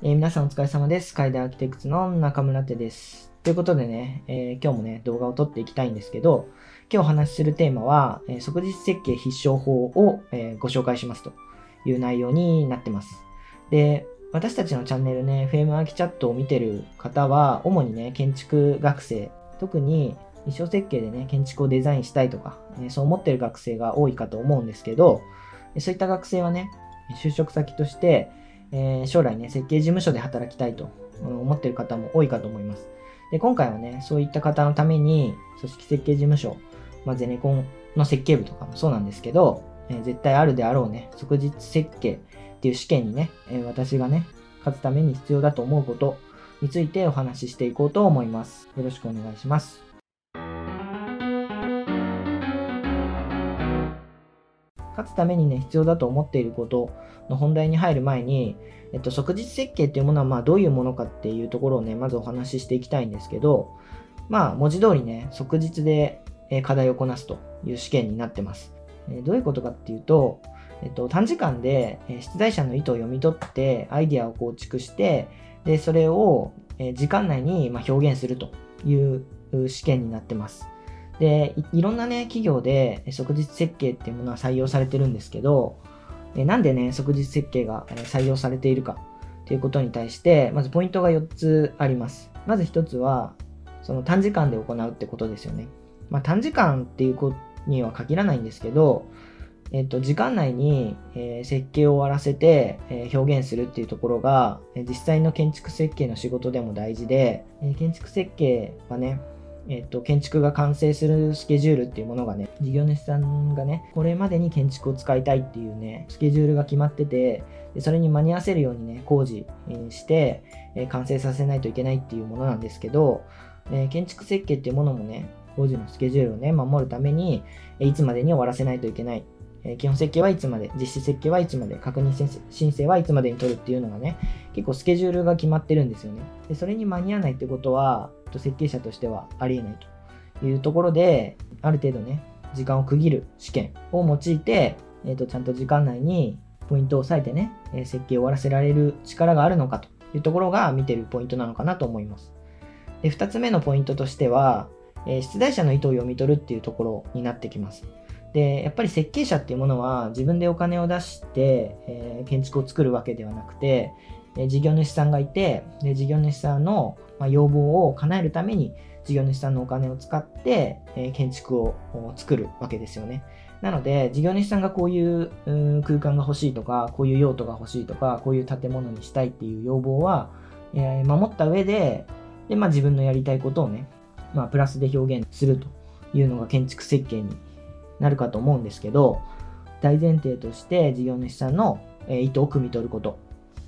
えー、皆さんお疲れ様です。カイダーアーキテクツの中村手です。ということでね、えー、今日もね、動画を撮っていきたいんですけど、今日お話しするテーマは、えー、即日設計必勝法を、えご紹介しますという内容になってます。で、私たちのチャンネルね、フェームアーキチャットを見てる方は、主にね、建築学生、特に衣装設計でね、建築をデザインしたいとか、ね、そう思ってる学生が多いかと思うんですけど、そういった学生はね、就職先として、えー、将来ね、設計事務所で働きたいと思ってる方も多いかと思います。で、今回はね、そういった方のために、組織設計事務所、まあ、ゼネコンの設計部とかもそうなんですけど、えー、絶対あるであろうね、即日設計っていう試験にね、えー、私がね、勝つために必要だと思うことについてお話ししていこうと思います。よろしくお願いします。勝つためにね、必要だと思っていることの本題に入る前に、えっと、即日設計っていうものは、まあ、どういうものかっていうところをね、まずお話ししていきたいんですけど、まあ、文字通りね、即日で課題をこなすという試験になってます。どういうことかっていうと、えっと、短時間で出題者の意図を読み取って、アイデアを構築して、で、それを時間内に表現するという試験になってます。でい、ろんなね、企業で即日設計っていうものは採用されてるんですけど、なんでね、即日設計が採用されているかということに対して、まずポイントが4つあります。まず1つは、その短時間で行うってことですよね。まあ、短時間っていうことには限らないんですけど、えっと、時間内に、え、設計を終わらせて、え、表現するっていうところが、え実際の建築設計の仕事でも大事で、え建築設計はね、えっと、建築が完成するスケジュールっていうものがね、事業主さんがね、これまでに建築を使いたいっていうね、スケジュールが決まってて、でそれに間に合わせるようにね、工事して、え完成させないといけないっていうものなんですけど、え建築設計っていうものもね、工事のスケジュールをね、守るために、いつまでに終わらせないといけない。え基本設計はいつまで、実施設計はいつまで、確認申請はいつまでに取るっていうのがね、結構スケジュールが決まってるんですよね。でそれに間に合わないってことは、設計者としてはありえないというところで、ある程度ね、時間を区切る試験を用いて、えー、とちゃんと時間内にポイントを押さえてね、え設計を終わらせられる力があるのかというところが見てるポイントなのかなと思います。で2つ目のポイントとしては、え出題者の意図を読み取るっていうところになってきます。で、やっぱり設計者っていうものは自分でお金を出して、えー、建築を作るわけではなくて、えー、事業主さんがいて、で事業主さんの、まあ、要望を叶えるために事業主さんのお金を使って、えー、建築を作るわけですよね。なので、事業主さんがこういう空間が欲しいとか、こういう用途が欲しいとか、こういう建物にしたいっていう要望は、えー、守った上で、でまあ、自分のやりたいことをね、まあ、プラスで表現するというのが建築設計になるかと思うんですけど、大前提として事業主さんの意図を汲み取ること。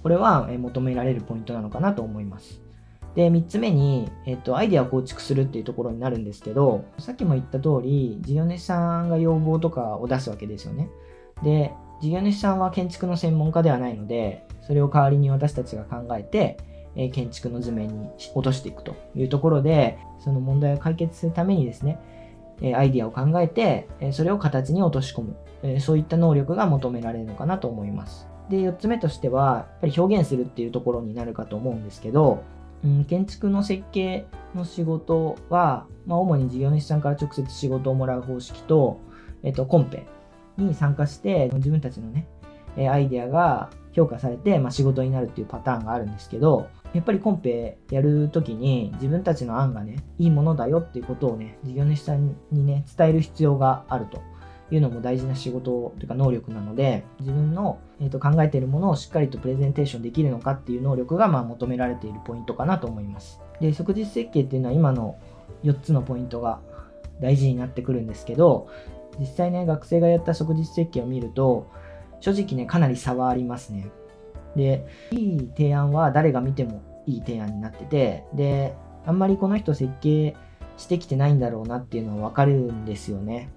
これは求められるポイントなのかなと思います。で、3つ目に、えっと、アイデアを構築するっていうところになるんですけど、さっきも言った通り、事業主さんが要望とかを出すわけですよね。で、事業主さんは建築の専門家ではないので、それを代わりに私たちが考えて、え建築の図面に落としていくというところで、その問題を解決するためにですね、えアイディアを考えて、えそれを形に落とし込む、えそういった能力が求められるのかなと思います。で、4つ目としては、やっぱり表現するっていうところになるかと思うんですけど、うん、建築の設計の仕事は、まあ、主に事業主さんから直接仕事をもらう方式と、えっと、コンペに参加して、自分たちのね、アイデアが評価されて、まあ、仕事になるっていうパターンがあるんですけど、やっぱりコンペやるときに自分たちの案がね、いいものだよっていうことをね、事業主さんにね、伝える必要があるというのも大事な仕事というか能力なので、自分の、えー、と考えているものをしっかりとプレゼンテーションできるのかっていう能力がまあ求められているポイントかなと思います。で、即日設計っていうのは今の4つのポイントが大事になってくるんですけど、実際ね、学生がやった即日設計を見ると、正直ね、かなり差はありますね。で、いい提案は誰が見てもいい提案になってて、で、あんまりこの人設計してきてないんだろうなっていうのはわかるんですよね。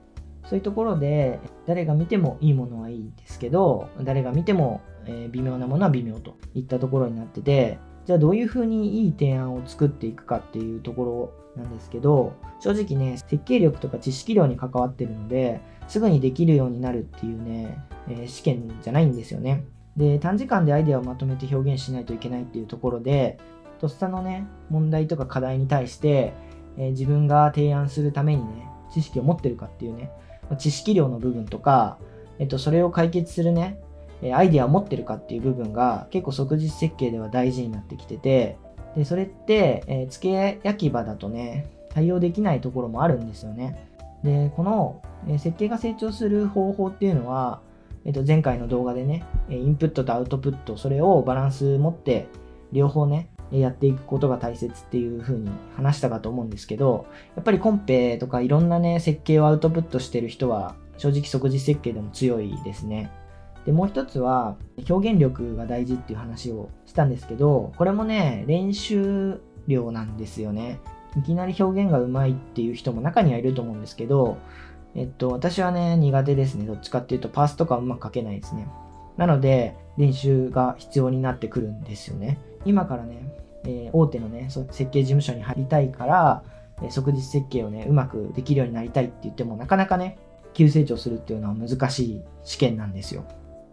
そういうところで、誰が見てもいいものはいいですけど、誰が見ても、え微妙なものは微妙といったところになってて、じゃあどういうふうにいい提案を作っていくかっていうところなんですけど、正直ね、設計力とか知識量に関わってるので、すぐにできるようになるっていうね、え、試験じゃないんですよね。で、短時間でアイデアをまとめて表現しないといけないっていうところで、とっさのね、問題とか課題に対して、えー、自分が提案するためにね、知識を持ってるかっていうね、知識量の部分とか、えっと、それを解決するね、アイデアを持ってるかっていう部分が結構即日設計では大事になってきてて、で、それって、えー、付け焼き場だとね、対応できないところもあるんですよね。で、この、え、設計が成長する方法っていうのは、えっと、前回の動画でね、インプットとアウトプット、それをバランス持って、両方ね、やっていくことが大切っていう風に話したかと思うんですけど、やっぱりコンペとかいろんなね、設計をアウトプットしてる人は、正直即時設計でも強いですね。で、もう一つは、表現力が大事っていう話をしたんですけど、これもね、練習量なんですよね。いきなり表現がうまいっていう人も中にはいると思うんですけど、えっと、私はね、苦手ですね。どっちかっていうと、パースとかうまく書けないですね。なので、練習が必要になってくるんですよね。今からね、えー、大手のね、設計事務所に入りたいから、えー、即日設計をね、うまくできるようになりたいって言っても、なかなかね、急成長するっていうのは難しい試験なんですよ。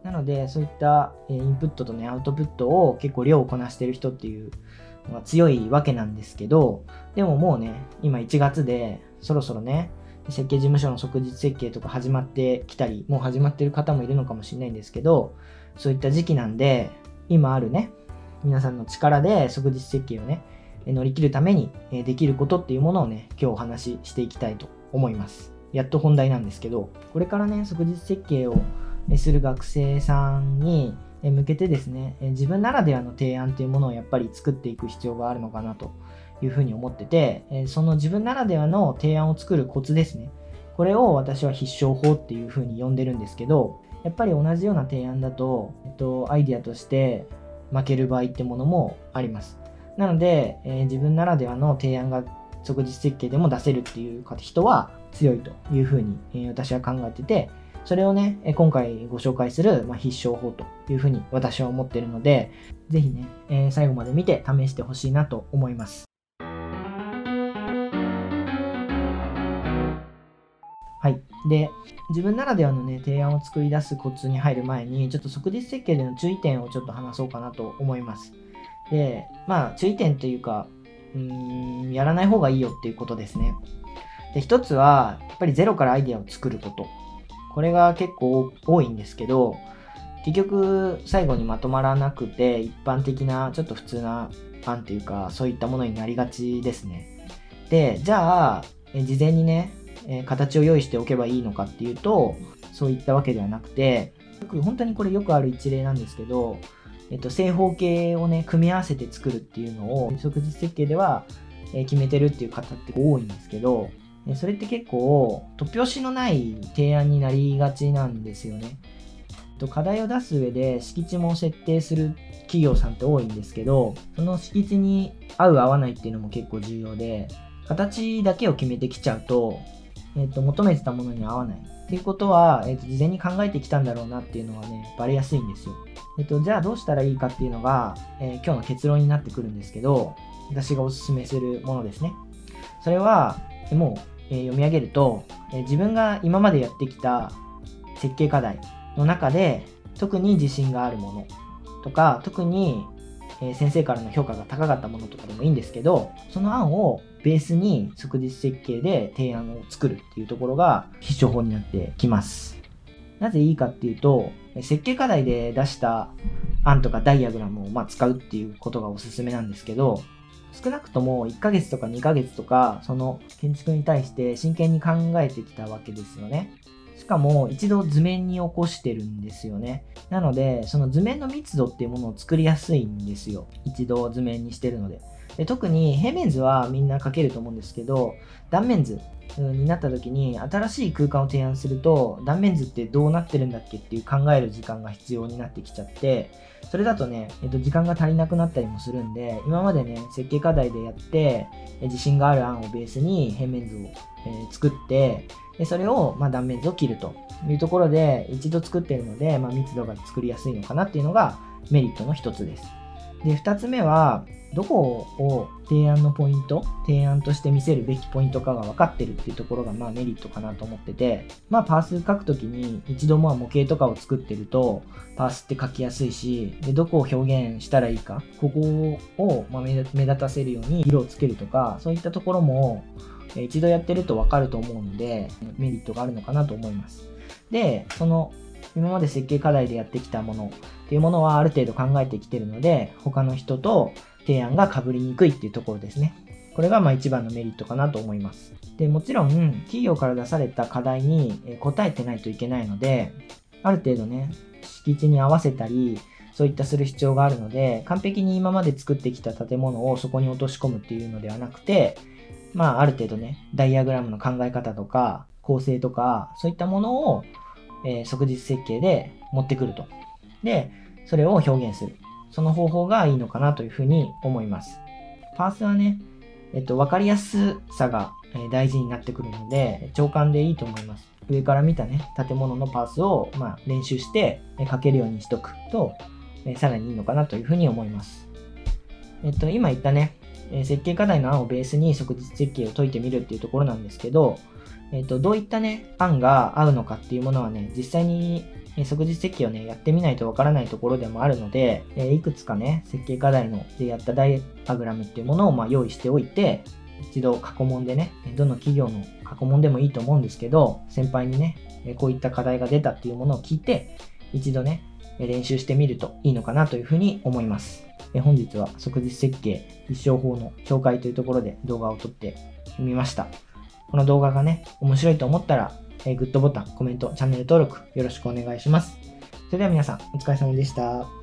なので、そういった、えー、インプットとね、アウトプットを結構量をこなしてる人っていうのが強いわけなんですけど、でももうね、今1月で、そろそろね、設計事務所の即日設計とか始まってきたり、もう始まってる方もいるのかもしれないんですけど、そういった時期なんで、今あるね、皆さんの力で即日設計をね、乗り切るためにできることっていうものをね、今日お話ししていきたいと思います。やっと本題なんですけど、これからね、即日設計をする学生さんに向けてですね、自分ならではの提案っていうものをやっぱり作っていく必要があるのかなというふうに思ってて、その自分ならではの提案を作るコツですね。これを私は必勝法っていうふうに呼んでるんですけど、やっぱり同じような提案だと、えっと、アイディアとして負ける場合ってものもあります。なので、えー、自分ならではの提案が即日設計でも出せるっていう人は強いというふうに、えー、私は考えてて、それをね、今回ご紹介する、まあ、必勝法というふうに私は思ってるので、ぜひね、えー、最後まで見て試してほしいなと思います。はい。で、自分ならではのね、提案を作り出すコツに入る前に、ちょっと即日設計での注意点をちょっと話そうかなと思います。で、まあ、注意点というか、うーん、やらない方がいいよっていうことですね。で、一つは、やっぱりゼロからアイデアを作ること。これが結構多いんですけど、結局、最後にまとまらなくて、一般的な、ちょっと普通な案っていうか、そういったものになりがちですね。で、じゃあ、事前にね、え形を用意しておけばいいのかっていうと、そういったわけではなくて、本当にこれよくある一例なんですけど、えっと、正方形をね、組み合わせて作るっていうのを、即日設計では、決めてるっていう方って多いんですけど、それって結構、突拍子のない提案になりがちなんですよね。課題を出す上で敷地も設定する企業さんって多いんですけど、その敷地に合う合わないっていうのも結構重要で、形だけを決めてきちゃうと、えーと、求めてたものに合わないっていうことは、えーと、事前に考えてきたんだろうなっていうのはね、バレやすいんですよ。えっ、と、じゃあどうしたらいいかっていうのが、えー、今日の結論になってくるんですけど、私がおすすめするものですね。それは、もう、えー、読み上げると、え自分が今までやってきた設計課題の中で、特に自信があるものとか、特にえ先生からの評価が高かったものとかでもいいんですけど、その案をベースに即日設計で提案を作るっていうところが必勝法になってきます。なぜいいかっていうと、設計課題で出した案とかダイアグラムをま使うっていうことがおすすめなんですけど、少なくとも1ヶ月とか2ヶ月とか、その建築に対して真剣に考えてきたわけですよね。しかも一度図面に起こしてるんですよね。なので、その図面の密度っていうものを作りやすいんですよ。一度図面にしてるので。で特に平面図はみんな描けると思うんですけど、断面図になった時に新しい空間を提案すると、断面図ってどうなってるんだっけっていう考える時間が必要になってきちゃって、それだとね、えっと、時間が足りなくなったりもするんで、今までね、設計課題でやって、自信がある案をベースに平面図を、えー、作って、でそれを、ま、断面図を切るというところで一度作っているので、まあ、密度が作りやすいのかなっていうのがメリットの一つです。で、二つ目は、どこを提案のポイント、提案として見せるべきポイントかが分かってるっていうところがまあメリットかなと思ってて、まあパース書くときに一度まあ模型とかを作ってると、パースって書きやすいし、で、どこを表現したらいいか、ここをま目立たせるように色をつけるとか、そういったところも一度やってると分かると思うので、メリットがあるのかなと思います。で、その今まで設計課題でやってきたものっていうものはある程度考えてきてるので、他の人と提案が被りにくいっていうところですね。これがまあ一番のメリットかなと思います。で、もちろん企業から出された課題に答えてないといけないので、ある程度ね、敷地に合わせたり、そういったする必要があるので、完璧に今まで作ってきた建物をそこに落とし込むっていうのではなくて、まあある程度ね、ダイアグラムの考え方とか、構成とか、そういったものを、えー、即日設計で持ってくると。で、それを表現する。その方法がいいのかなというふうに思います。パースはね、えっと、わかりやすさが大事になってくるので、長官でいいと思います。上から見たね、建物のパースを、まあ、練習して書けるようにしとくと、さらにいいのかなというふうに思います。えっと、今言ったね、設計課題の案をベースに即日設計を解いてみるっていうところなんですけど、えっと、どういったね、案が合うのかっていうものはね、実際にえ即日設計をね、やってみないとわからないところでもあるので、えいくつかね、設計課題のでやったダイアグラムっていうものをま用意しておいて、一度過去問でね、どの企業の過去問でもいいと思うんですけど、先輩にね、こういった課題が出たっていうものを聞いて、一度ね、練習してみるといいのかなというふうに思います。本日は即日設計一生法の紹介というところで動画を撮ってみました。この動画がね、面白いと思ったらえー、グッドボタン、コメント、チャンネル登録よろしくお願いします。それでは皆さん、お疲れ様でした。